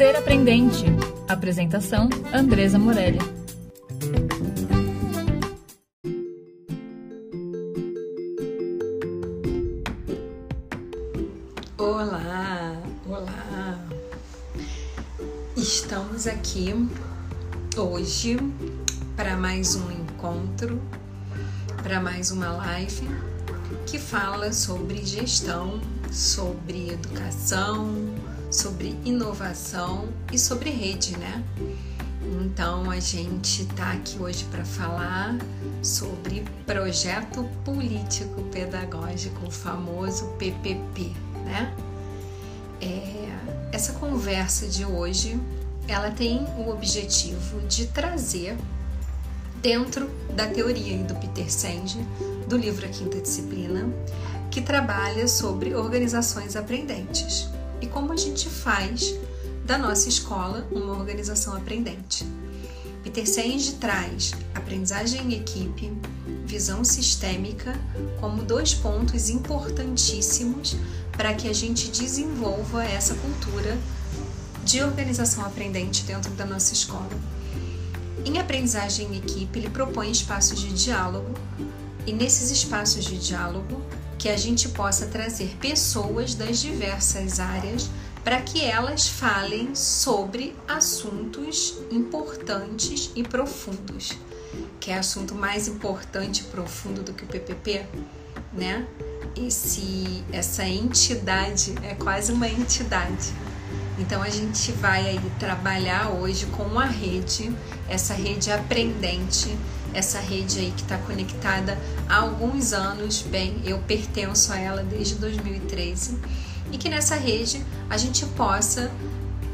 Ser Aprendente. Apresentação: Andresa Morelli. Olá, olá. Estamos aqui hoje para mais um encontro, para mais uma live que fala sobre gestão, sobre educação, sobre inovação e sobre rede, né? Então a gente está aqui hoje para falar sobre projeto político pedagógico, o famoso PPP, né? É, essa conversa de hoje ela tem o objetivo de trazer dentro da teoria do Peter Senge, do livro A Quinta Disciplina, que trabalha sobre organizações aprendentes e como a gente faz da nossa escola uma organização aprendente. Peter Senge traz aprendizagem em equipe, visão sistêmica como dois pontos importantíssimos para que a gente desenvolva essa cultura de organização aprendente dentro da nossa escola. Em aprendizagem em equipe, ele propõe espaços de diálogo e nesses espaços de diálogo que a gente possa trazer pessoas das diversas áreas para que elas falem sobre assuntos importantes e profundos. Que é assunto mais importante e profundo do que o PPP, né? Esse, essa entidade é quase uma entidade. Então a gente vai aí trabalhar hoje com a rede, essa rede aprendente essa rede aí que está conectada há alguns anos, bem, eu pertenço a ela desde 2013, e que nessa rede a gente possa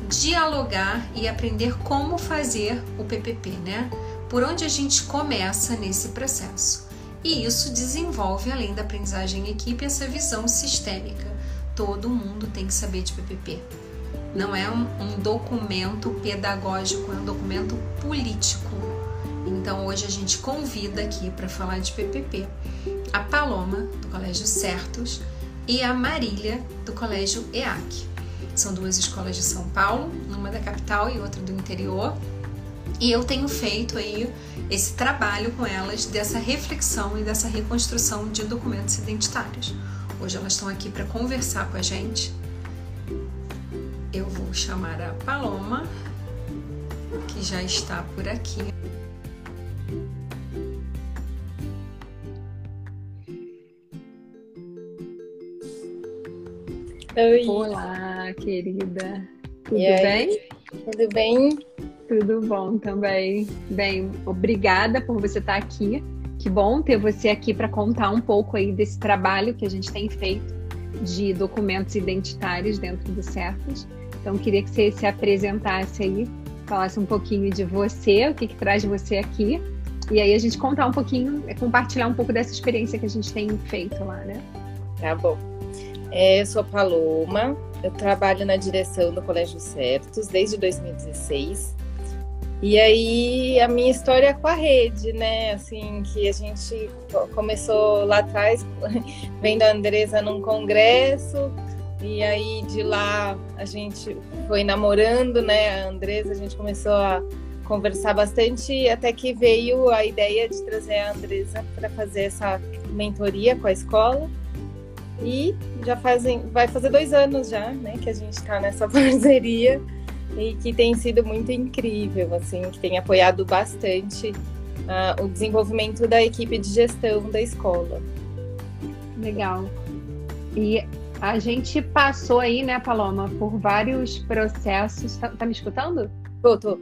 dialogar e aprender como fazer o PPP, né? Por onde a gente começa nesse processo. E isso desenvolve, além da aprendizagem em equipe, essa visão sistêmica. Todo mundo tem que saber de PPP. Não é um, um documento pedagógico, é um documento político então hoje a gente convida aqui para falar de PPP a Paloma, do Colégio Certos, e a Marília, do Colégio EAC. São duas escolas de São Paulo, uma da capital e outra do interior. E eu tenho feito aí esse trabalho com elas dessa reflexão e dessa reconstrução de documentos identitários. Hoje elas estão aqui para conversar com a gente. Eu vou chamar a Paloma, que já está por aqui. Oi. Olá, querida. Tudo bem? Tudo bem? Tudo bom também. Bem, obrigada por você estar aqui. Que bom ter você aqui para contar um pouco aí desse trabalho que a gente tem feito de documentos identitários dentro do Certos. Então, queria que você se apresentasse aí, falasse um pouquinho de você, o que, que traz você aqui, e aí a gente contar um pouquinho, compartilhar um pouco dessa experiência que a gente tem feito lá, né? Tá bom. É, eu sou Paloma, eu trabalho na direção do Colégio Certos desde 2016. E aí a minha história é com a rede, né? Assim, que a gente começou lá atrás vendo a Andresa num congresso, e aí de lá a gente foi namorando, né? A Andresa, a gente começou a conversar bastante, até que veio a ideia de trazer a Andresa para fazer essa mentoria com a escola. E já fazem, vai fazer dois anos já, né, que a gente está nessa parceria e que tem sido muito incrível, assim, que tem apoiado bastante uh, o desenvolvimento da equipe de gestão da escola. Legal. E a gente passou aí, né, Paloma, por vários processos. Tá, tá me escutando? Tô, tô.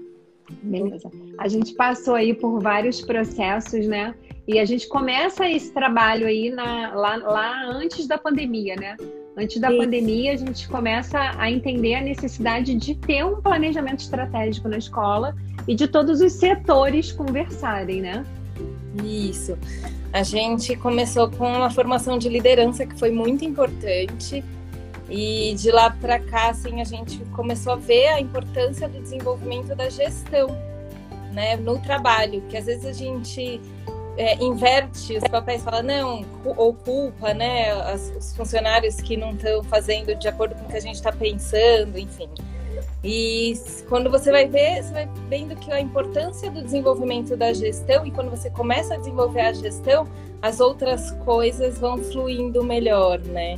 Beleza. A gente passou aí por vários processos, né? E a gente começa esse trabalho aí na, lá, lá antes da pandemia, né? Antes da Sim. pandemia, a gente começa a entender a necessidade de ter um planejamento estratégico na escola e de todos os setores conversarem, né? Isso. A gente começou com uma formação de liderança que foi muito importante. E de lá para cá, assim, a gente começou a ver a importância do desenvolvimento da gestão, né, no trabalho, que às vezes a gente é, inverte os papéis, fala não, ou culpa, né, as, os funcionários que não estão fazendo de acordo com o que a gente está pensando, enfim. E quando você vai ver, você vai vendo que a importância do desenvolvimento da gestão, e quando você começa a desenvolver a gestão, as outras coisas vão fluindo melhor, né?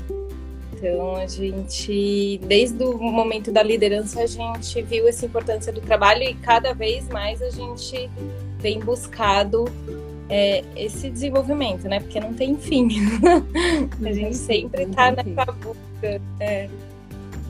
Então, a gente, desde o momento da liderança, a gente viu essa importância do trabalho e cada vez mais a gente tem buscado é, esse desenvolvimento, né? Porque não tem fim. a gente sempre está nessa busca. É.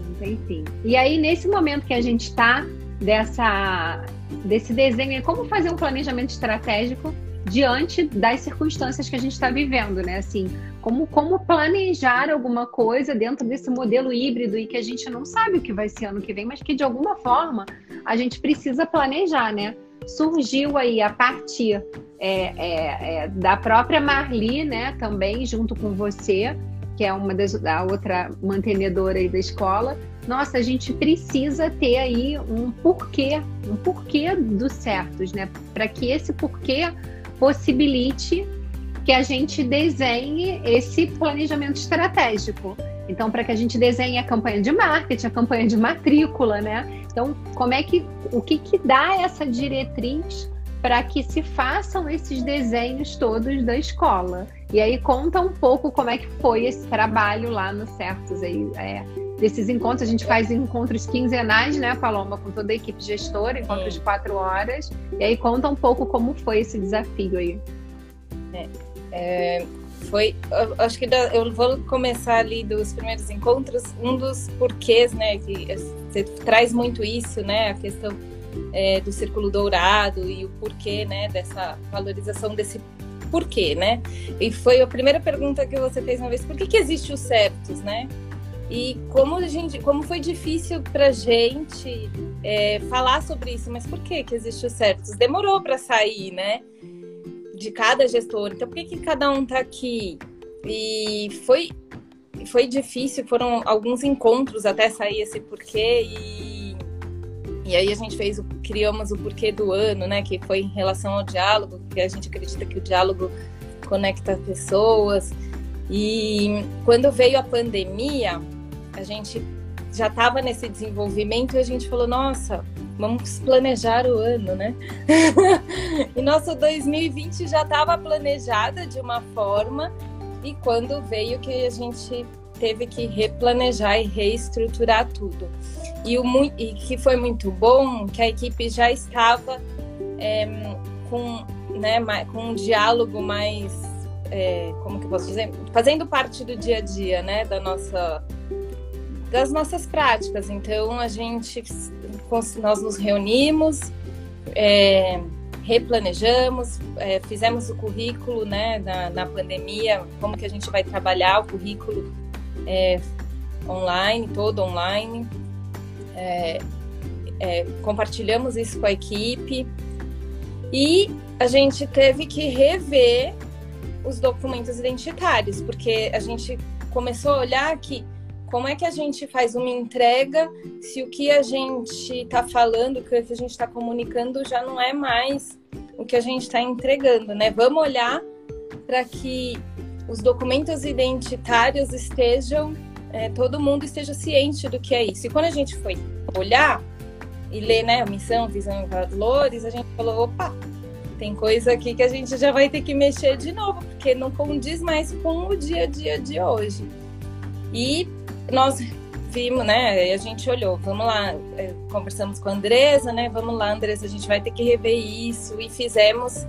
Não tem fim. E aí, nesse momento que a gente está, dessa desse desenho, como fazer um planejamento estratégico diante das circunstâncias que a gente está vivendo, né? Assim, como, como planejar alguma coisa dentro desse modelo híbrido e que a gente não sabe o que vai ser ano que vem, mas que de alguma forma a gente precisa planejar, né? Surgiu aí a partir é, é, é, da própria Marli, né? Também junto com você, que é uma das, da outra mantenedora aí da escola. Nossa, a gente precisa ter aí um porquê, um porquê dos certos, né? Para que esse porquê possibilite que a gente desenhe esse planejamento estratégico. Então, para que a gente desenhe a campanha de marketing, a campanha de matrícula, né? Então, como é que o que, que dá essa diretriz para que se façam esses desenhos todos da escola? E aí conta um pouco como é que foi esse trabalho lá no Certos aí, é, desses encontros. A gente faz encontros quinzenais, né, Paloma, com toda a equipe gestora, encontros de quatro horas. E aí conta um pouco como foi esse desafio aí. É, é, foi, acho que da, eu vou começar ali dos primeiros encontros, um dos porquês, né, que você traz muito isso, né, a questão é, do círculo dourado e o porquê, né, dessa valorização desse porquê, né? E foi a primeira pergunta que você fez uma vez, por que, que existe os certos, né? E como a gente, como foi difícil para gente é, falar sobre isso, mas por que que existe o certos? Demorou para sair, né? De cada gestor. Então por que que cada um está aqui? E foi foi difícil, foram alguns encontros até sair esse porquê e e aí a gente fez criamos o porquê do ano, né? Que foi em relação ao diálogo, que a gente acredita que o diálogo conecta pessoas. E quando veio a pandemia, a gente já estava nesse desenvolvimento e a gente falou, nossa, vamos planejar o ano, né? e nosso 2020 já estava planejada de uma forma e quando veio que a gente teve que replanejar e reestruturar tudo. E, o, e que foi muito bom que a equipe já estava é, com, né, com um diálogo mais, é, como que posso dizer? Fazendo parte do dia a dia, né, da nossa das nossas práticas. Então a gente nós nos reunimos, é, replanejamos, é, fizemos o currículo né, na, na, pandemia, como que a gente vai trabalhar o currículo é, online, todo online. É, é, compartilhamos isso com a equipe e a gente teve que rever os documentos identitários, porque a gente começou a olhar que como é que a gente faz uma entrega se o que a gente está falando, o que a gente está comunicando já não é mais o que a gente está entregando, né? Vamos olhar para que os documentos identitários estejam, é, todo mundo esteja ciente do que é isso. E quando a gente foi olhar e ler, né, a missão, visão e valores, a gente falou, opa, tem coisa aqui que a gente já vai ter que mexer de novo, porque não condiz mais com o dia a dia de hoje. E nós vimos, né? A gente olhou, vamos lá, é, conversamos com a Andresa, né? Vamos lá, Andresa, a gente vai ter que rever isso e fizemos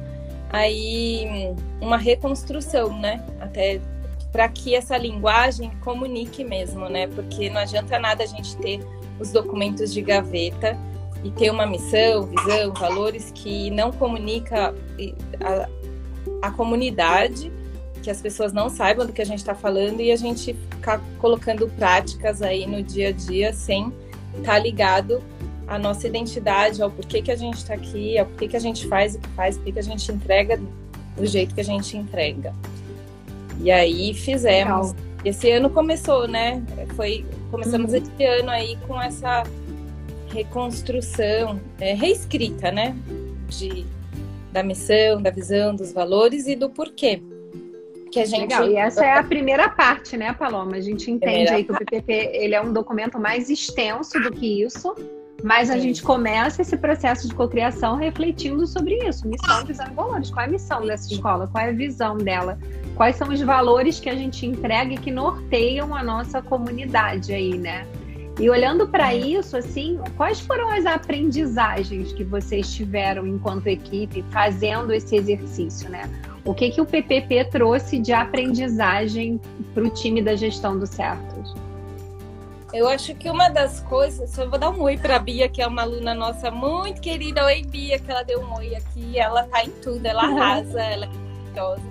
aí uma reconstrução, né? Até para que essa linguagem comunique mesmo, né? Porque não adianta nada a gente ter os documentos de gaveta e ter uma missão, visão, valores que não comunica a, a comunidade que as pessoas não saibam do que a gente está falando e a gente ficar colocando práticas aí no dia a dia sem estar tá ligado à nossa identidade, ao porquê que a gente está aqui, ao porquê que a gente faz o que faz, porquê que a gente entrega do jeito que a gente entrega. E aí fizemos. Legal. Esse ano começou, né? Foi começamos uhum. esse ano aí com essa reconstrução, é, reescrita, né? De, da missão, da visão, dos valores e do porquê que a gente. Legal. E essa é a primeira parte, né, Paloma? A gente entende aí que o PPP ele é um documento mais extenso do que isso, mas a gente começa esse processo de cocriação refletindo sobre isso. Missão, visão e valores. Qual é a missão dessa escola? Qual é a visão dela? Quais são os valores que a gente entrega e que norteiam a nossa comunidade aí, né? E olhando para isso, assim, quais foram as aprendizagens que vocês tiveram enquanto equipe fazendo esse exercício, né? O que que o PPP trouxe de aprendizagem para o time da gestão do Certos? Eu acho que uma das coisas, eu vou dar um oi para a Bia, que é uma aluna nossa muito querida. Oi, Bia, que ela deu um oi aqui. Ela tá em tudo, ela arrasa, ela é maravilhosa.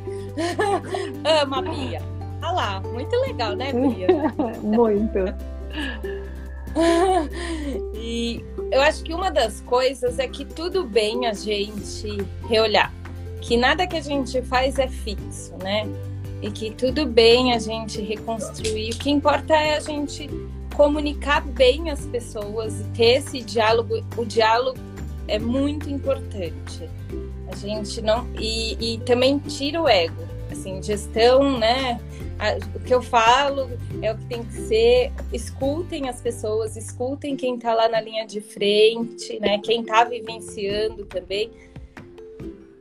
Ama Bia. Olha lá, muito legal, né, Bia? muito. e eu acho que uma das coisas é que tudo bem a gente reolhar. Que nada que a gente faz é fixo, né? E que tudo bem a gente reconstruir. O que importa é a gente comunicar bem as pessoas e ter esse diálogo. O diálogo é muito importante. A gente não. E, e também tira o ego. Assim, gestão, né? o que eu falo é o que tem que ser. Escutem as pessoas, escutem quem está lá na linha de frente, né? Quem está vivenciando também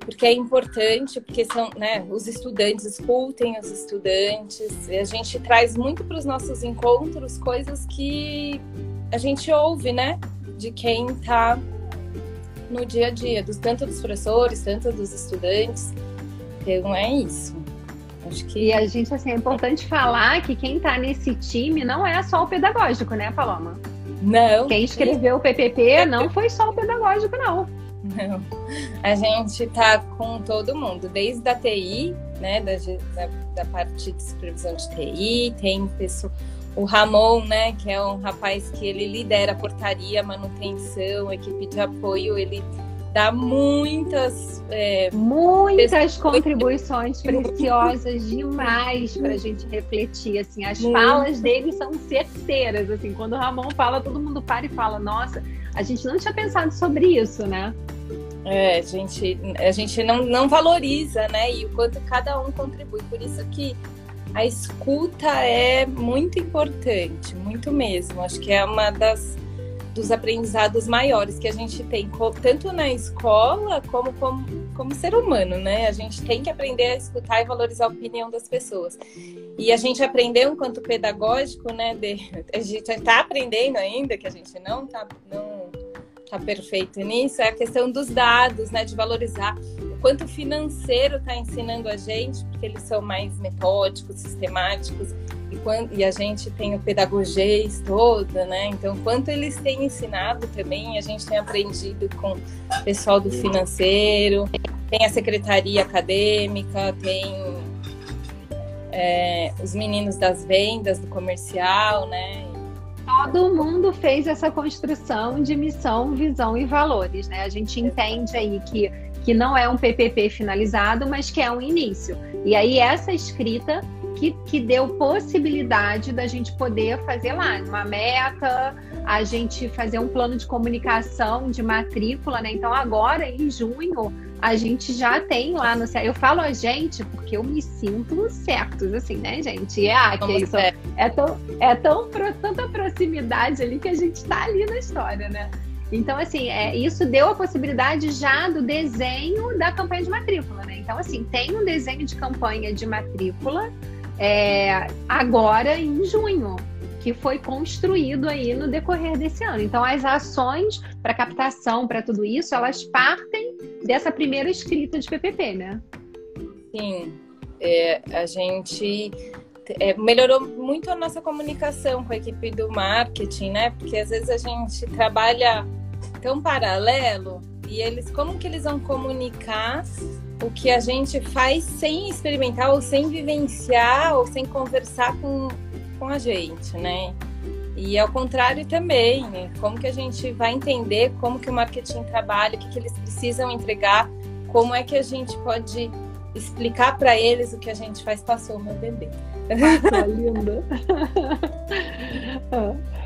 porque é importante, porque são, né, os estudantes escutem os estudantes, e a gente traz muito para os nossos encontros coisas que a gente ouve, né, de quem está no dia a dia, dos, tanto dos professores, tanto dos estudantes. Então é isso. Acho que... E a gente, assim, é importante falar que quem está nesse time não é só o pedagógico, né, Paloma? Não. Quem escreveu o PPP não foi só o pedagógico, não. Não. A gente está com todo mundo, desde a TI, né, da, da, da, parte de supervisão de TI, tem pessoa, o Ramon, né, que é um rapaz que ele lidera a portaria, manutenção, equipe de apoio, ele dá muitas é, muitas contribuições preciosas demais para a gente refletir assim as Muito. falas dele são certeiras assim quando o Ramon fala todo mundo para e fala nossa a gente não tinha pensado sobre isso né é, a gente, a gente não, não valoriza, né? E o quanto cada um contribui. Por isso que a escuta é muito importante, muito mesmo. Acho que é uma das dos aprendizados maiores que a gente tem, tanto na escola como, como como ser humano, né? A gente tem que aprender a escutar e valorizar a opinião das pessoas. E a gente aprendeu enquanto pedagógico, né? De, a gente está aprendendo ainda, que a gente não está não tá perfeito nisso, é a questão dos dados, né? De valorizar o quanto o financeiro está ensinando a gente, porque eles são mais metódicos, sistemáticos, e, quando, e a gente tem o pedagogês toda, né? Então, quanto eles têm ensinado também, a gente tem aprendido com o pessoal do financeiro, tem a secretaria acadêmica, tem é, os meninos das vendas, do comercial, né? Todo mundo fez essa construção de missão, visão e valores, né? A gente entende aí que, que não é um PPP finalizado, mas que é um início. E aí essa escrita que, que deu possibilidade da gente poder fazer lá uma meta, a gente fazer um plano de comunicação de matrícula, né? Então agora em junho a gente já tem lá no Eu falo a gente porque eu me sinto certos, assim, né, gente? E é, ah, que isso é, é tão, é tão tanta proximidade ali que a gente está ali na história, né? Então, assim, é, isso deu a possibilidade já do desenho da campanha de matrícula, né? Então, assim, tem um desenho de campanha de matrícula é, agora em junho, que foi construído aí no decorrer desse ano. Então, as ações para captação, para tudo isso, elas partem dessa primeira escrita de PPP, né? Sim, é, a gente é, melhorou muito a nossa comunicação com a equipe do marketing, né? Porque às vezes a gente trabalha tão paralelo e eles como que eles vão comunicar o que a gente faz sem experimentar ou sem vivenciar ou sem conversar com, com a gente, né? E ao contrário também, né? como que a gente vai entender como que o marketing trabalha, o que, que eles precisam entregar, como é que a gente pode explicar para eles o que a gente faz. Passou meu bebê. Tá linda.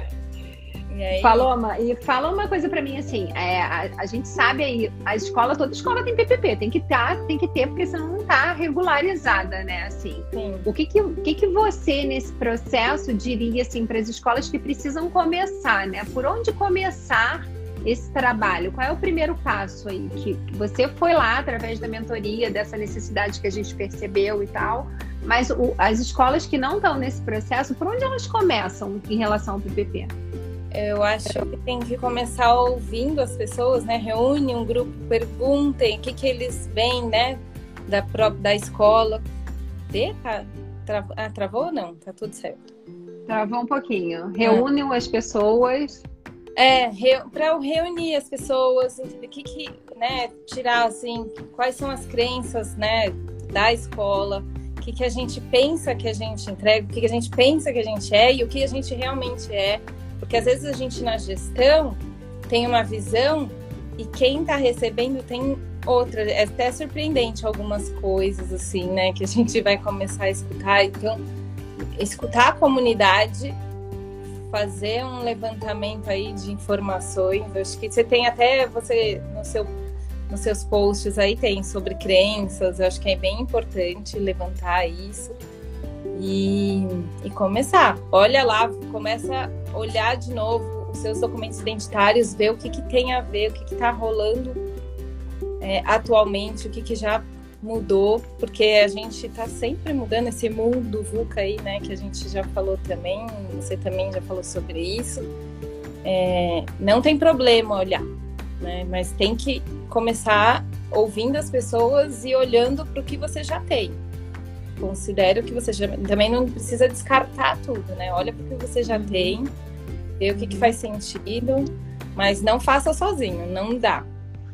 e aí, Paloma, e fala uma coisa para mim assim, é, a, a, gente sabe aí, a escola, toda escola tem PPP, tem que tá, tem que ter, porque senão não tá regularizada, né, assim. Sim. O que que, o que que você, nesse processo, diria, assim, para as escolas que precisam começar, né? Por onde começar esse trabalho? Qual é o primeiro passo aí? Que, que você foi lá através da mentoria, dessa necessidade que a gente percebeu e tal, mas o, as escolas que não estão nesse processo, por onde elas começam em relação ao PPP? Eu acho que tem que começar ouvindo as pessoas, né? Reúne um grupo, perguntem o que, que eles veem, né? Da, própria, da escola. De, tá, ah, travou ou não? Tá tudo certo. Travou um pouquinho. Reúnem as pessoas. É, re, para reunir as pessoas, entender o que, que, né? Tirar, assim, quais são as crenças, né? Da escola o que, que a gente pensa que a gente entrega, o que, que a gente pensa que a gente é e o que a gente realmente é. Porque às vezes a gente na gestão tem uma visão e quem está recebendo tem outra. É até surpreendente algumas coisas, assim, né? Que a gente vai começar a escutar. Então, escutar a comunidade, fazer um levantamento aí de informações. Eu acho que você tem até você no seu nos seus posts aí tem sobre crenças, eu acho que é bem importante levantar isso e, e começar. Olha lá, começa a olhar de novo os seus documentos identitários, ver o que, que tem a ver, o que está rolando é, atualmente, o que, que já mudou, porque a gente está sempre mudando esse mundo VUCA aí, né, que a gente já falou também, você também já falou sobre isso. É, não tem problema olhar, né, mas tem que começar ouvindo as pessoas e olhando para o que você já tem. Considero que você já, também não precisa descartar tudo, né? Olha o que você já tem, vê o que, que faz sentido, mas não faça sozinho, não dá.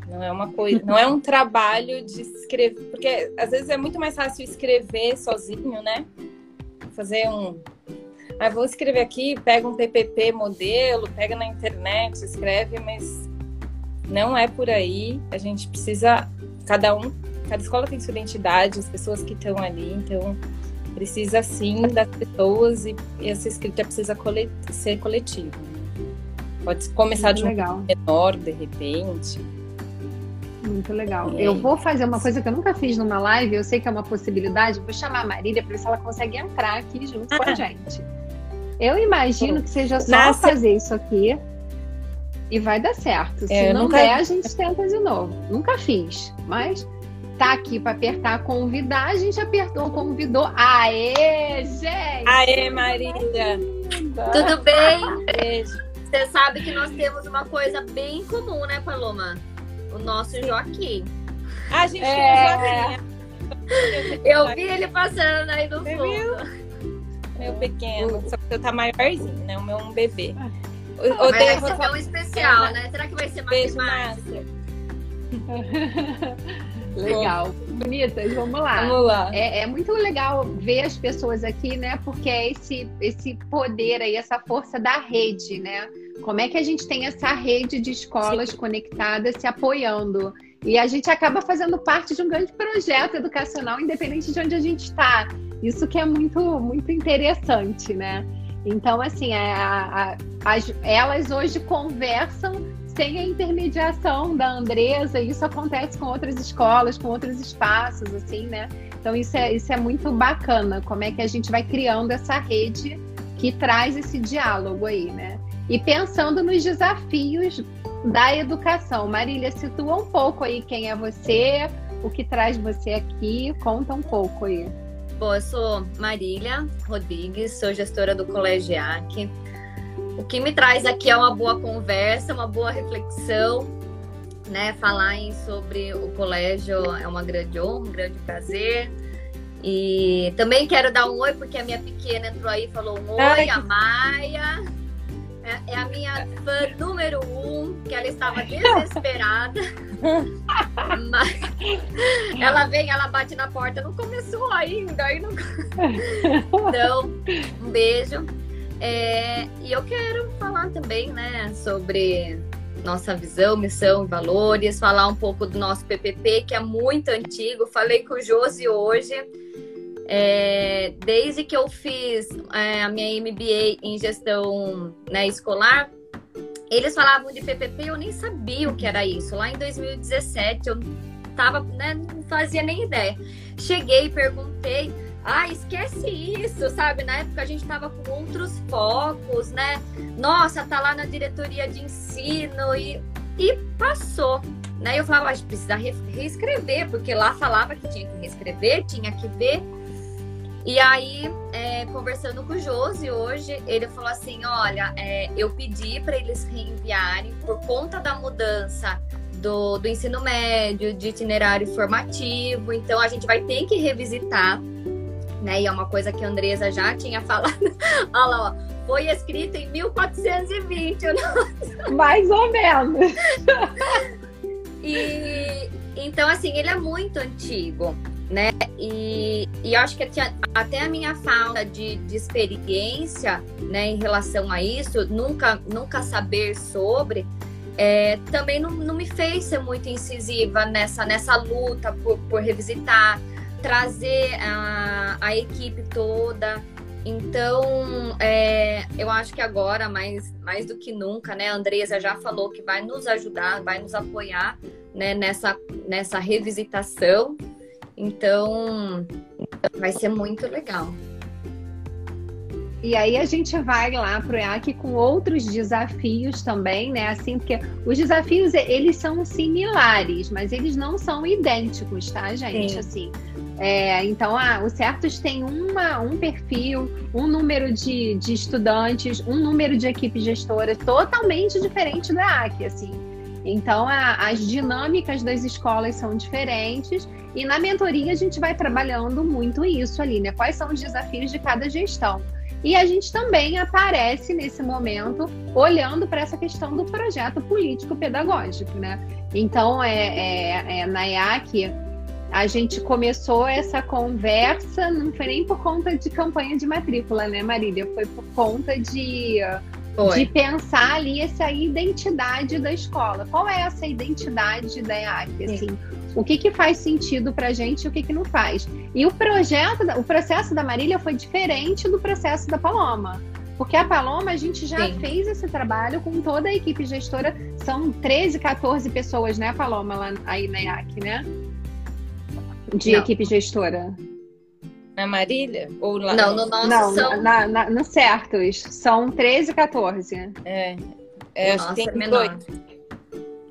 Não é uma coisa, não é um trabalho de escrever, porque às vezes é muito mais fácil escrever sozinho, né? Fazer um ah, vou escrever aqui, pega um PPP modelo, pega na internet, escreve, mas não é por aí. A gente precisa, cada um, cada escola tem sua identidade, as pessoas que estão ali, então precisa sim das pessoas e, essa escrita precisa colet ser coletiva. Pode começar Muito de um legal. menor, de repente. Muito legal. Eu vou fazer uma coisa que eu nunca fiz numa live, eu sei que é uma possibilidade, vou chamar a Marília para ver se ela consegue entrar aqui junto com a gente. Eu imagino que seja só Nossa. fazer isso aqui e vai dar certo. Se é, não nunca... der, a gente tenta de novo. Nunca fiz, mas tá aqui para apertar convidar, a gente apertou, convidou. Aê, gente! Aê, Marília! Tudo bem? Beijo. Você sabe que nós temos uma coisa bem comum, né, Paloma? O nosso Joaquim. A gente é... Eu vi ele passando aí no fundo. Meu pequeno, só que você tá maiorzinho, né? O meu é um bebê. O, Mas vai ser tão especial, né? Será que vai ser mais massa? Legal. Bonitas, vamos lá. Vamos lá. É, é, muito legal ver as pessoas aqui, né? Porque é esse, esse poder aí, essa força da rede, né? Como é que a gente tem essa rede de escolas Sim. conectadas se apoiando? E a gente acaba fazendo parte de um grande projeto educacional, independente de onde a gente está. Isso que é muito, muito interessante, né? Então, assim, é, a, a, as, elas hoje conversam sem a intermediação da Andresa, isso acontece com outras escolas, com outros espaços, assim, né? Então, isso é, isso é muito bacana, como é que a gente vai criando essa rede que traz esse diálogo aí, né? E pensando nos desafios da educação. Marília, situa um pouco aí quem é você, o que traz você aqui, conta um pouco aí. Bom, eu sou Marília Rodrigues, sou gestora do Colégio AC. O que me traz aqui é uma boa conversa, uma boa reflexão, né? Falar sobre o colégio é uma grande honra, um grande prazer. E também quero dar um oi, porque a minha pequena entrou aí e falou um oi, Ai, a Maia. É, é, a minha fã número um, que ela estava desesperada. Mas ela vem, ela bate na porta, não começou ainda. Aí não... Então, um beijo. É, e eu quero falar também, né, sobre nossa visão, missão valores, falar um pouco do nosso PPP, que é muito antigo. Falei com o Josi hoje é, desde que eu fiz é, a minha MBA em gestão né, escolar, eles falavam de PPP, eu nem sabia o que era isso. Lá em 2017, eu tava, né, não fazia nem ideia. Cheguei e perguntei, ah, esquece isso, sabe? Na época a gente tava com outros focos, né? Nossa, tá lá na diretoria de ensino e, e passou. Né? Eu falava, a gente precisa reescrever, porque lá falava que tinha que reescrever, tinha que ver. E aí, é, conversando com o Josi hoje, ele falou assim: olha, é, eu pedi para eles reenviarem por conta da mudança do, do ensino médio, de itinerário formativo. Então, a gente vai ter que revisitar, né? E é uma coisa que a Andresa já tinha falado. Olha lá, ó, foi escrito em 1420. Mais ou menos. e então, assim, ele é muito antigo né? E, e acho que até a minha falta de, de experiência, né, em relação a isso, nunca, nunca saber sobre, é, também não, não me fez ser muito incisiva nessa, nessa luta por, por revisitar, trazer a, a equipe toda. Então, é, eu acho que agora, mais, mais do que nunca, né, a Andresa já falou que vai nos ajudar, vai nos apoiar né, nessa, nessa revisitação então, vai ser muito legal. E aí a gente vai lá para o EAC com outros desafios também, né? Assim, porque os desafios eles são similares, mas eles não são idênticos, tá, gente? Sim. Assim, é, então, ah, o Certos tem uma, um perfil, um número de, de estudantes, um número de equipe gestora totalmente diferente do EAC, assim. Então, a, as dinâmicas das escolas são diferentes e na mentoria a gente vai trabalhando muito isso ali, né? Quais são os desafios de cada gestão. E a gente também aparece nesse momento olhando para essa questão do projeto político-pedagógico, né? Então, é, é, é, na IAC, a gente começou essa conversa, não foi nem por conta de campanha de matrícula, né, Marília? Foi por conta de foi. de pensar ali essa identidade da escola. Qual é essa identidade da EAC? Assim, o que, que faz sentido para a gente e o que, que não faz? E o projeto, o processo da Marília foi diferente do processo da Paloma. Porque a Paloma, a gente já Sim. fez esse trabalho com toda a equipe gestora. São 13, 14 pessoas, né, Paloma, lá aí na EAC, né? De não. equipe gestora. Na Marília? Ou lá? Não, no nosso Não, são... na, na, no Certos. São 13, 14. É. é acho que tem é 18.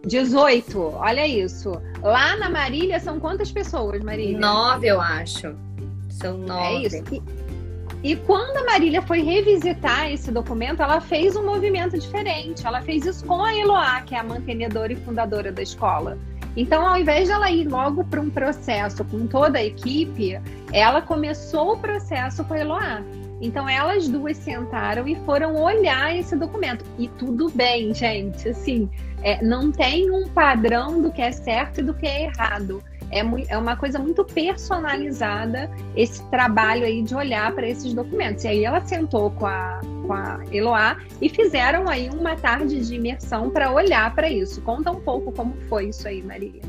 18, olha isso. Lá na Marília são quantas pessoas, Marília? Nove, eu acho. São nove. É isso. E, e quando a Marília foi revisitar esse documento, ela fez um movimento diferente. Ela fez isso com a Eloá, que é a mantenedora e fundadora da escola. Então, ao invés de ela ir logo para um processo com toda a equipe, ela começou o processo com a Eloá. Então, elas duas sentaram e foram olhar esse documento. E tudo bem, gente. Assim, é, não tem um padrão do que é certo e do que é errado. É, é uma coisa muito personalizada esse trabalho aí de olhar para esses documentos. E aí ela sentou com a, com a Eloá e fizeram aí uma tarde de imersão para olhar para isso. Conta um pouco como foi isso aí, Maria.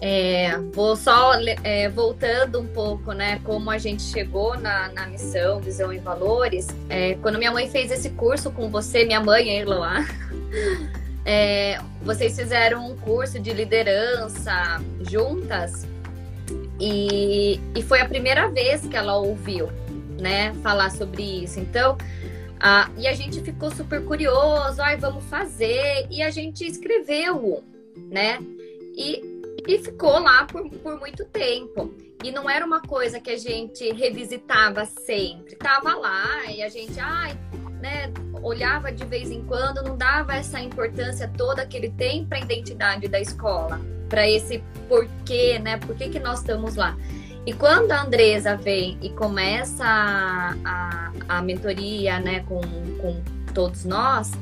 É, vou só é, voltando um pouco, né, como a gente chegou na, na missão, visão e valores. É, quando minha mãe fez esse curso com você, minha mãe, a Eloá, é, vocês fizeram um curso de liderança juntas e, e foi a primeira vez que ela ouviu, né, falar sobre isso. Então, ah, e a gente ficou super curioso, ai, vamos fazer, e a gente escreveu, né? E, e ficou lá por, por muito tempo. E não era uma coisa que a gente revisitava sempre. Tava lá e a gente, ai, né, olhava de vez em quando, não dava essa importância toda que ele tem para a identidade da escola, para esse porquê, né? Por que, que nós estamos lá? E quando a Andresa vem e começa a, a, a mentoria né, com, com todos nós,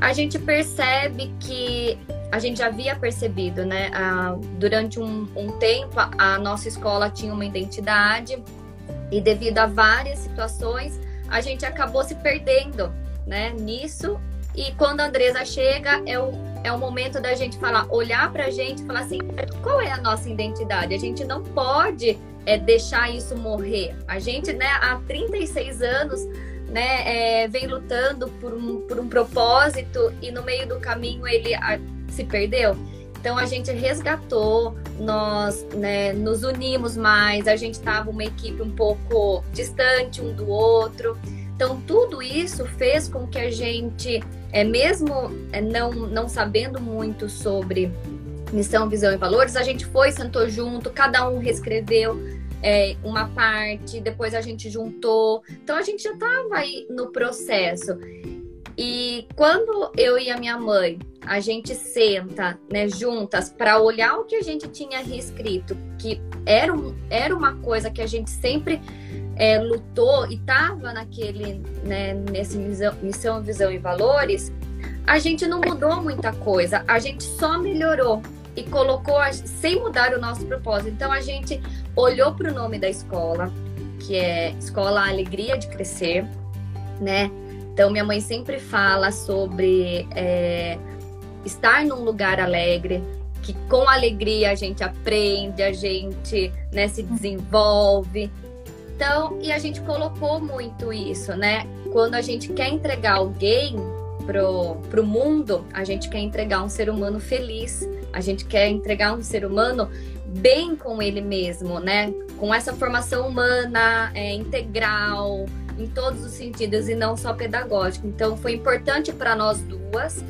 a gente percebe que a gente já havia percebido, né? durante um, um tempo, a, a nossa escola tinha uma identidade e devido a várias situações, a gente acabou se perdendo, né? Nisso. E quando a Andresa chega, é o, é o momento da gente falar, olhar para a gente e falar assim: qual é a nossa identidade? A gente não pode é, deixar isso morrer. A gente, né, há 36 anos, né, é, vem lutando por um, por um propósito e no meio do caminho ele a, se perdeu. Então a gente resgatou, nós né, nos unimos mais, a gente estava uma equipe um pouco distante um do outro. Então tudo isso fez com que a gente, é, mesmo é, não, não sabendo muito sobre missão, visão e valores, a gente foi, sentou junto, cada um reescreveu é, uma parte, depois a gente juntou. Então a gente já estava aí no processo. E quando eu e a minha mãe, a gente senta, né, juntas para olhar o que a gente tinha reescrito, que era, um, era uma coisa que a gente sempre é, lutou e estava naquele, né, nesse missão, missão, visão e valores, a gente não mudou muita coisa, a gente só melhorou e colocou sem mudar o nosso propósito. Então a gente olhou para o nome da escola, que é Escola Alegria de Crescer, né? Então minha mãe sempre fala sobre é, estar num lugar alegre, que com alegria a gente aprende, a gente né, se desenvolve. Então, e a gente colocou muito isso, né? Quando a gente quer entregar alguém pro, pro mundo, a gente quer entregar um ser humano feliz, a gente quer entregar um ser humano bem com ele mesmo, né? Com essa formação humana é, integral, em todos os sentidos e não só pedagógico. Então, foi importante para nós duas,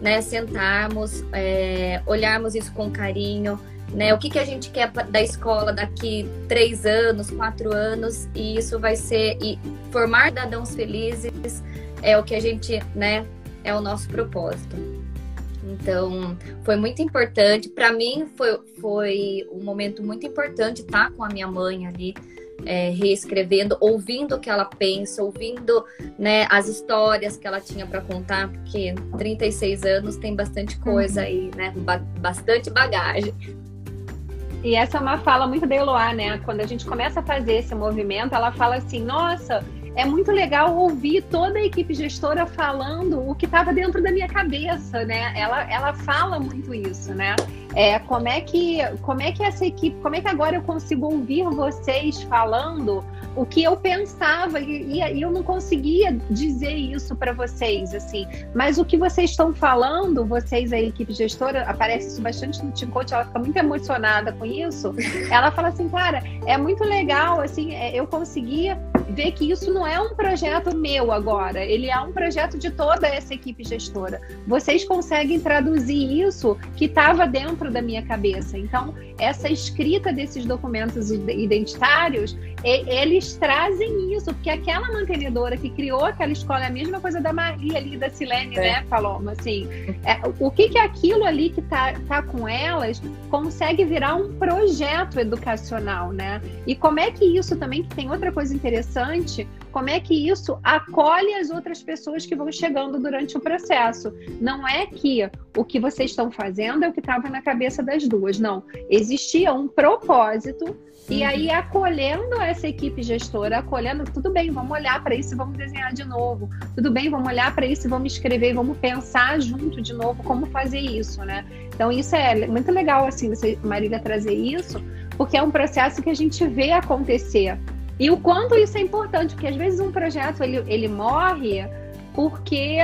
né, sentarmos, é, olharmos isso com carinho, né? O que, que a gente quer da escola daqui três anos, quatro anos, e isso vai ser e formar cidadãos felizes é o que a gente, né, é o nosso propósito. Então, foi muito importante. Para mim, foi, foi um momento muito importante estar com a minha mãe ali, é, reescrevendo, ouvindo o que ela pensa, ouvindo né, as histórias que ela tinha para contar, porque 36 anos tem bastante coisa aí, né? Ba bastante bagagem. E essa é uma fala muito da Eloá, né? Quando a gente começa a fazer esse movimento, ela fala assim: nossa, é muito legal ouvir toda a equipe gestora falando o que estava dentro da minha cabeça, né? Ela, ela fala muito isso, né? É, como é que como é que essa equipe, como é que agora eu consigo ouvir vocês falando o que eu pensava e, e eu não conseguia dizer isso para vocês, assim. Mas o que vocês estão falando, vocês a equipe gestora, aparece isso bastante no Team Coach, ela fica muito emocionada com isso. Ela fala assim, cara, é muito legal, assim, é, eu conseguia ver que isso não é um projeto meu agora, ele é um projeto de toda essa equipe gestora. Vocês conseguem traduzir isso que estava dentro da minha cabeça. Então, essa escrita desses documentos identitários, eles trazem isso, porque aquela mantenedora que criou aquela escola é a mesma coisa da Maria ali, da Silene, é. né, Paloma? Assim, é, o que que aquilo ali que tá, tá com elas consegue virar um projeto educacional, né? E como é que isso também, que tem outra coisa interessante, como é que isso acolhe as outras pessoas que vão chegando durante o processo. Não é que o que vocês estão fazendo é o que estava na cabeça das duas, não. Existia um propósito e aí, acolhendo essa equipe gestora, acolhendo, tudo bem, vamos olhar para isso e vamos desenhar de novo. Tudo bem, vamos olhar para isso e vamos escrever, vamos pensar junto de novo como fazer isso, né? Então, isso é muito legal, assim, você, Marília, trazer isso, porque é um processo que a gente vê acontecer. E o quanto isso é importante, porque às vezes um projeto ele, ele morre porque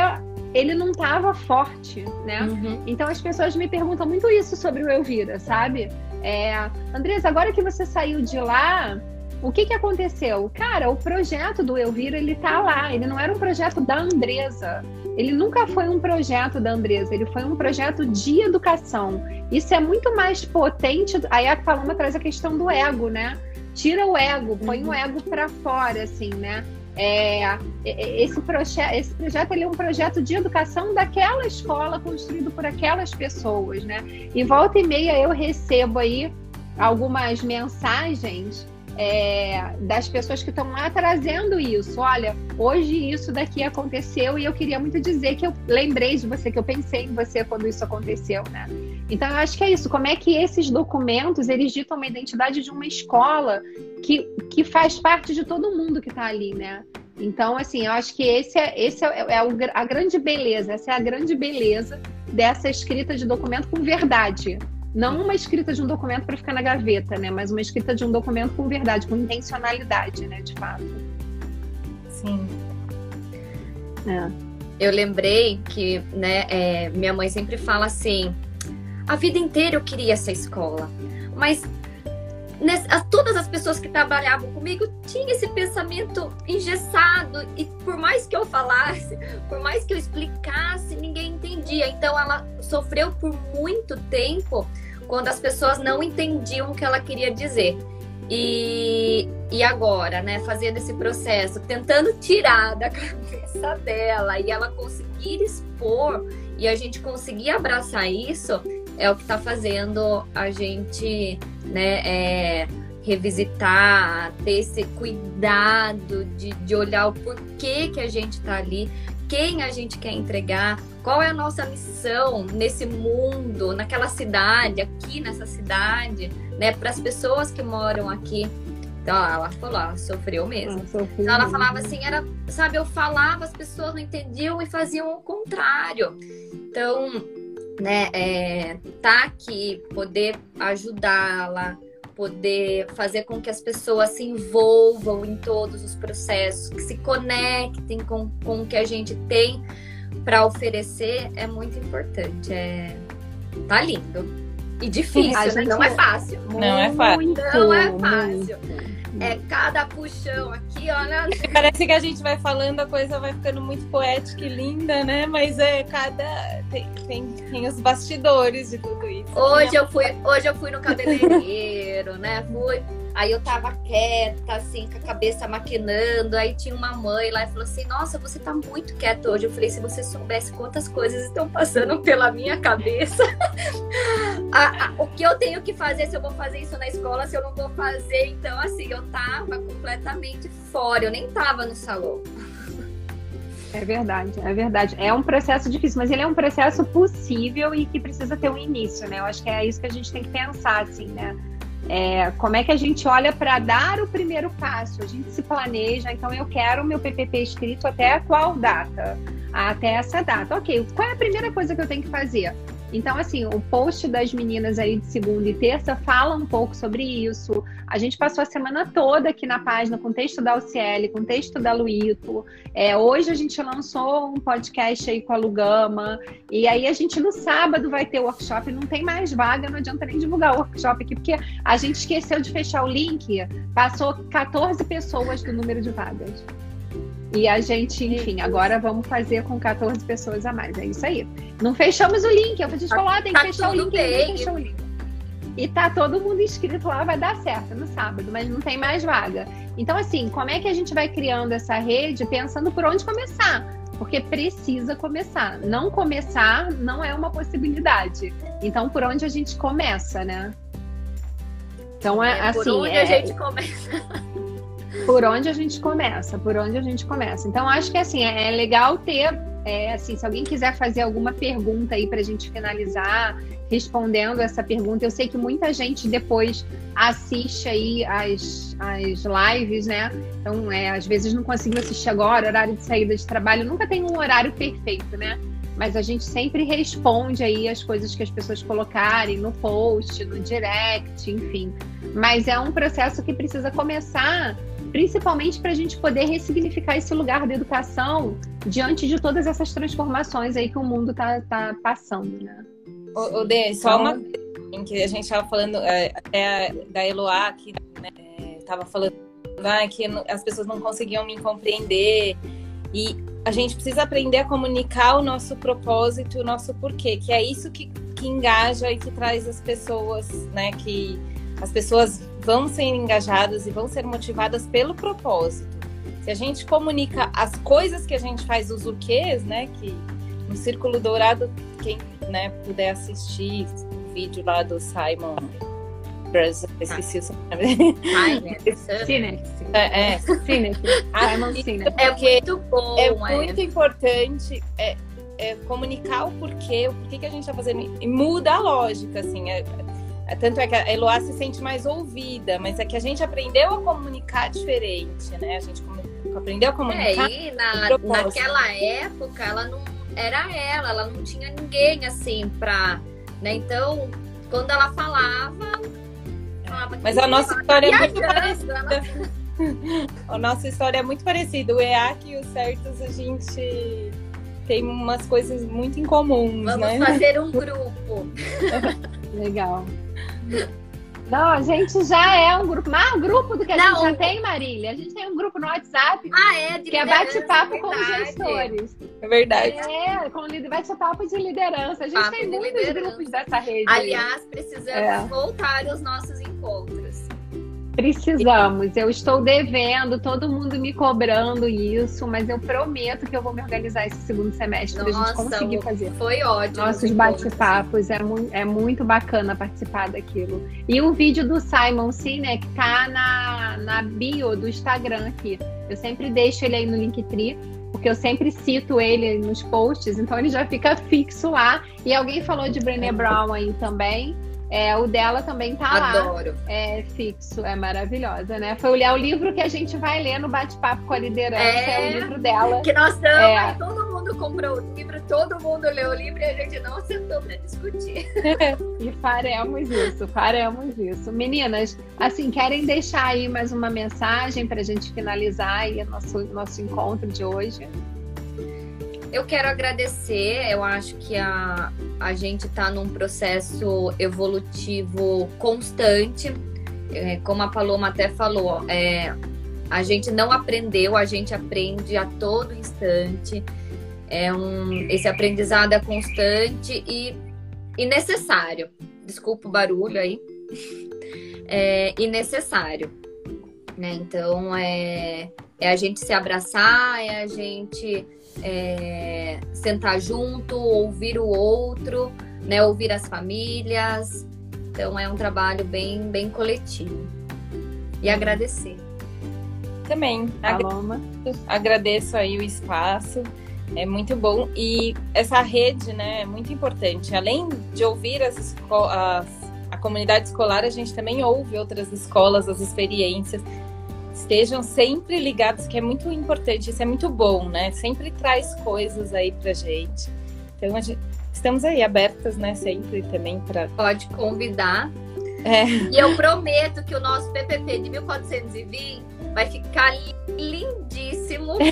ele não estava forte, né? Uhum. Então as pessoas me perguntam muito isso sobre o Elvira, sabe? É, Andressa, agora que você saiu de lá, o que, que aconteceu? Cara, o projeto do Elvira, ele tá lá. Ele não era um projeto da Andresa. Ele nunca foi um projeto da Andresa. Ele foi um projeto de educação. Isso é muito mais potente. Aí a Paloma traz a questão do ego, né? Tira o ego, põe uhum. o ego para fora, assim, né? É, é, é, esse, proje esse projeto ele é um projeto de educação daquela escola construído por aquelas pessoas, né? E volta e meia eu recebo aí algumas mensagens é, das pessoas que estão lá trazendo isso. Olha, hoje isso daqui aconteceu e eu queria muito dizer que eu lembrei de você, que eu pensei em você quando isso aconteceu, né? Então eu acho que é isso. Como é que esses documentos eles ditam uma identidade de uma escola que, que faz parte de todo mundo que está ali, né? Então, assim, eu acho que esse é, esse é, é a grande beleza, essa é a grande beleza dessa escrita de documento com verdade. Não uma escrita de um documento para ficar na gaveta, né? Mas uma escrita de um documento com verdade, com intencionalidade, né? De fato. Sim. é. eu lembrei que, né, é, minha mãe sempre fala assim: a vida inteira eu queria essa escola, mas todas as pessoas que trabalhavam comigo tinham esse pensamento engessado e por mais que eu falasse, por mais que eu explicasse, ninguém entendia. Então ela sofreu por muito tempo quando as pessoas não entendiam o que ela queria dizer. E, e agora, né, fazendo esse processo, tentando tirar da cabeça dela e ela conseguir expor e a gente conseguir abraçar isso, é o que está fazendo a gente né, é, revisitar, ter esse cuidado de, de olhar o porquê que a gente está ali, quem a gente quer entregar, qual é a nossa missão nesse mundo, naquela cidade, aqui nessa cidade, né, para as pessoas que moram aqui. Então, ela falou, ela sofreu mesmo. Então, ela falava assim, era, sabe, eu falava, as pessoas não entendiam e faziam o contrário. Então, né, é, tá aqui, poder ajudá-la, poder fazer com que as pessoas se envolvam em todos os processos, que se conectem com, com o que a gente tem para oferecer é muito importante. É, tá lindo. E difícil, né? Não é fácil. Não é fácil. Não é fácil. É cada puxão aqui, olha. Parece que a gente vai falando, a coisa vai ficando muito poética e linda, né? Mas é cada. Tem, tem, tem os bastidores de tudo isso. Hoje eu fui, hoje eu fui no cabeleireiro, né? Fui Aí eu tava quieta, assim, com a cabeça maquinando. Aí tinha uma mãe lá e falou assim: Nossa, você tá muito quieta hoje. Eu falei: Se você soubesse quantas coisas estão passando pela minha cabeça, a, a, o que eu tenho que fazer, se eu vou fazer isso na escola, se eu não vou fazer. Então, assim, eu tava completamente fora, eu nem tava no salão. É verdade, é verdade. É um processo difícil, mas ele é um processo possível e que precisa ter um início, né? Eu acho que é isso que a gente tem que pensar, assim, né? É, como é que a gente olha para dar o primeiro passo? A gente se planeja, então eu quero o meu PPP escrito até qual data? Até essa data. Ok, qual é a primeira coisa que eu tenho que fazer? Então, assim, o post das meninas aí de segunda e terça fala um pouco sobre isso. A gente passou a semana toda aqui na página com texto da UCL, com texto da Luito. É, hoje a gente lançou um podcast aí com a Lugama. E aí a gente no sábado vai ter o workshop. Não tem mais vaga, não adianta nem divulgar o workshop aqui, porque a gente esqueceu de fechar o link. Passou 14 pessoas do número de vagas. E a gente, enfim, agora vamos fazer com 14 pessoas a mais. É isso aí. Não fechamos o link. A gente falou, ah, tem que tá fechar o link. Fechou o link. E tá todo mundo inscrito lá, vai dar certo no sábado, mas não tem mais vaga. Então, assim, como é que a gente vai criando essa rede pensando por onde começar? Porque precisa começar. Não começar não é uma possibilidade. Então, por onde a gente começa, né? Então, é, é assim. Por onde é... a gente começa? por onde a gente começa, por onde a gente começa. Então, acho que assim, é, é legal ter, é, assim, se alguém quiser fazer alguma pergunta aí para a gente finalizar, respondendo essa pergunta, eu sei que muita gente depois assiste aí as, as lives, né? Então, é, às vezes não conseguiu assistir agora, horário de saída de trabalho, nunca tem um horário perfeito, né? Mas a gente sempre responde aí as coisas que as pessoas colocarem no post, no direct, enfim. Mas é um processo que precisa começar principalmente para a gente poder ressignificar esse lugar da educação diante de todas essas transformações aí que o mundo está tá passando, né? O, o Dê, só uma em que a gente estava falando é, até da Eloá que estava né, falando ah, que as pessoas não conseguiam me compreender e a gente precisa aprender a comunicar o nosso propósito, o nosso porquê, que é isso que, que engaja e que traz as pessoas, né, que as pessoas vão ser engajadas e vão ser motivadas pelo propósito. Se a gente comunica as coisas que a gente faz, os urquês, né? Que no Círculo Dourado, quem né, puder assistir o vídeo lá do Simon esqueci o nome. Sinek. É, é. Sinek. Simon Sinek. É muito bom. É, é. muito importante é, é, comunicar o porquê, o porquê que a gente está fazendo. E muda a lógica, assim. É, tanto é que a Eloá se sente mais ouvida, mas é que a gente aprendeu a comunicar diferente, né? A gente aprendeu a comunicar. É, e na, naquela época ela não era ela, ela não tinha ninguém assim pra. Né? Então, quando ela falava. falava mas a nossa história é muito parecida. A nossa história é muito parecida. O EAC e o Certos, a gente tem umas coisas muito incomuns, Vamos né? fazer um grupo. Legal. Não, a gente já é um grupo, mais um grupo do que a Não, gente já tem, Marília. A gente tem um grupo no WhatsApp Ah, é? De que é bate-papo com os gestores. É verdade. É, com bate-papo de liderança. A gente Papo tem muitos liderança. grupos dessa rede. aí. Aliás, precisamos É. voltar aos nossos encontros. Precisamos. Eu estou devendo, todo mundo me cobrando isso, mas eu prometo que eu vou me organizar esse segundo semestre para a gente conseguir fazer. Foi ótimo. Nossos bate-papos, é, mu é muito bacana participar daquilo. E o vídeo do Simon Sinek tá na, na bio do Instagram aqui. Eu sempre deixo ele aí no Linktree, porque eu sempre cito ele nos posts, então ele já fica fixo lá. E alguém falou de Brené Brown aí também. É, o dela também tá lá. Adoro. É fixo, é maravilhosa, né? Foi o, é o livro que a gente vai ler no bate-papo com a liderança, é, É. o livro dela. Que nós estamos, É. todo mundo comprou o livro, todo mundo leu o livro e a gente não sentou para discutir. E faremos isso, faremos isso. Meninas, assim, querem deixar aí mais uma mensagem para a gente finalizar aí o nosso, nosso encontro de hoje? Eu quero agradecer, eu acho que a, a gente está num processo evolutivo constante. É, como a Paloma até falou, é, a gente não aprendeu, a gente aprende a todo instante. É um, esse aprendizado é constante e, e necessário. Desculpa o barulho aí. É, e necessário. Né? Então, é, é a gente se abraçar, é a gente é, sentar junto, ouvir o outro, né? Ouvir as famílias. Então é um trabalho bem, bem coletivo. E agradecer. Também. Paloma? Agradeço aí o espaço. É muito bom. E essa rede, né, é muito importante. Além de ouvir as esco- as- a comunidade escolar, a gente também ouve outras escolas, as experiências. Estejam sempre ligados, que é muito importante. Isso é muito bom, né? Sempre traz coisas aí pra gente. Então, a gente- estamos aí abertas, né, sempre também para. Pode convidar. É. E eu prometo que o nosso PPP de 1420 vai ficar lindíssimo.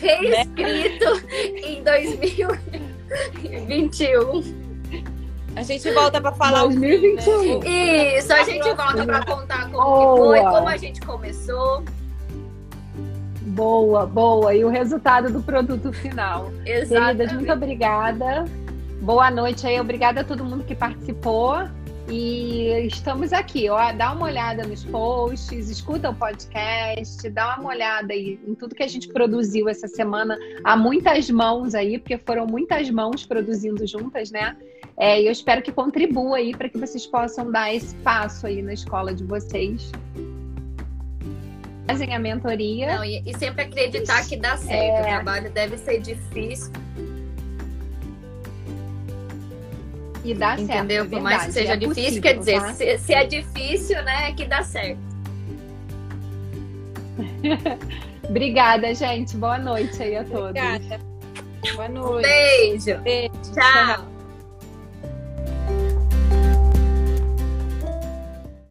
Reescrito em 2021. A gente volta para falar o fim, né? 2021. Isso, a gente volta para contar como que Boa. foi, como a gente começou. Boa, boa. E o resultado do produto final. Queridas, Exatamente. muito obrigada. Boa noite aí, obrigada a todo mundo que participou. E estamos aqui, ó. Dá uma olhada nos posts, escuta o podcast, dá uma olhada aí em tudo que a gente produziu essa semana. Há muitas mãos aí, porque foram muitas mãos produzindo juntas, né? É, e eu espero que contribua aí para que vocês possam dar esse passo aí na escola de vocês. Fazem a mentoria. Não, e, e sempre acreditar que dá certo. O trabalho deve ser difícil, E dá certo. entendeu? é Por mais que seja é difícil, possível, quer dizer, tá? se, se é difícil, né, é que dá certo. Obrigada, gente. Boa noite aí a todos. Obrigada. Boa noite. Beijo. Beijo. Tchau.